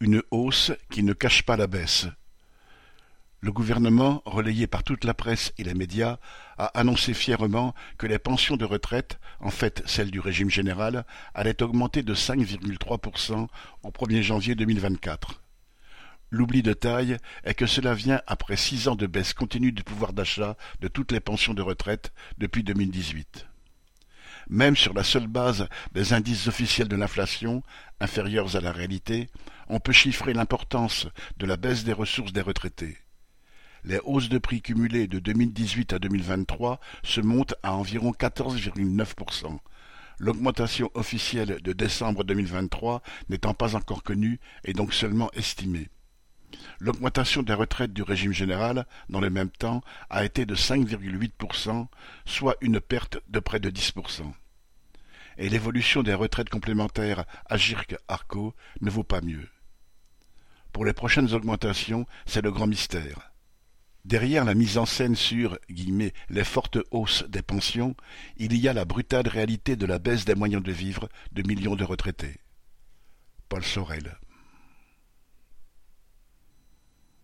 une hausse qui ne cache pas la baisse. Le gouvernement, relayé par toute la presse et les médias, a annoncé fièrement que les pensions de retraite, en fait celles du régime général, allaient augmenter de 5,3% au 1er janvier 2024. L'oubli de taille est que cela vient après six ans de baisse continue du pouvoir d'achat de toutes les pensions de retraite depuis 2018. Même sur la seule base des indices officiels de l'inflation, inférieurs à la réalité, on peut chiffrer l'importance de la baisse des ressources des retraités. Les hausses de prix cumulées de 2018 à 2023 se montent à environ 14,9%. L'augmentation officielle de décembre 2023 n'étant pas encore connue et donc seulement estimée. L'augmentation des retraites du régime général, dans le même temps, a été de 5,8%, soit une perte de près de 10%. Et l'évolution des retraites complémentaires Agirc-Arco ne vaut pas mieux. Pour les prochaines augmentations, c'est le grand mystère. Derrière la mise en scène sur les fortes hausses des pensions, il y a la brutale réalité de la baisse des moyens de vivre de millions de retraités. Paul